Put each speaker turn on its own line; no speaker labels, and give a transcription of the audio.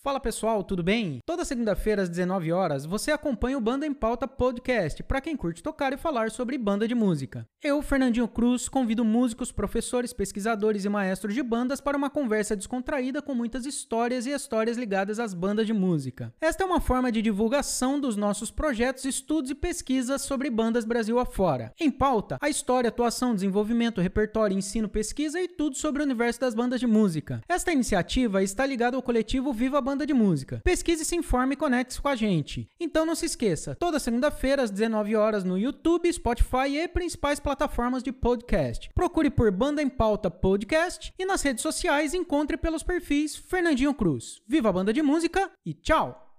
Fala pessoal, tudo bem? Toda segunda-feira às 19 horas você acompanha o Banda em Pauta Podcast para quem curte tocar e falar sobre banda de música. Eu, Fernandinho Cruz, convido músicos, professores, pesquisadores e maestros de bandas para uma conversa descontraída com muitas histórias e histórias ligadas às bandas de música. Esta é uma forma de divulgação dos nossos projetos, estudos e pesquisas sobre bandas Brasil afora. Em pauta, a história, atuação, desenvolvimento, repertório, ensino, pesquisa e tudo sobre o universo das bandas de música. Esta iniciativa está ligada ao coletivo Viva Banda de Música. Pesquise, se informe e conecte-se com a gente. Então não se esqueça, toda segunda-feira às 19 horas no YouTube, Spotify e principais plataformas de podcast. Procure por Banda em Pauta Podcast e nas redes sociais encontre pelos perfis Fernandinho Cruz. Viva a banda de música e tchau!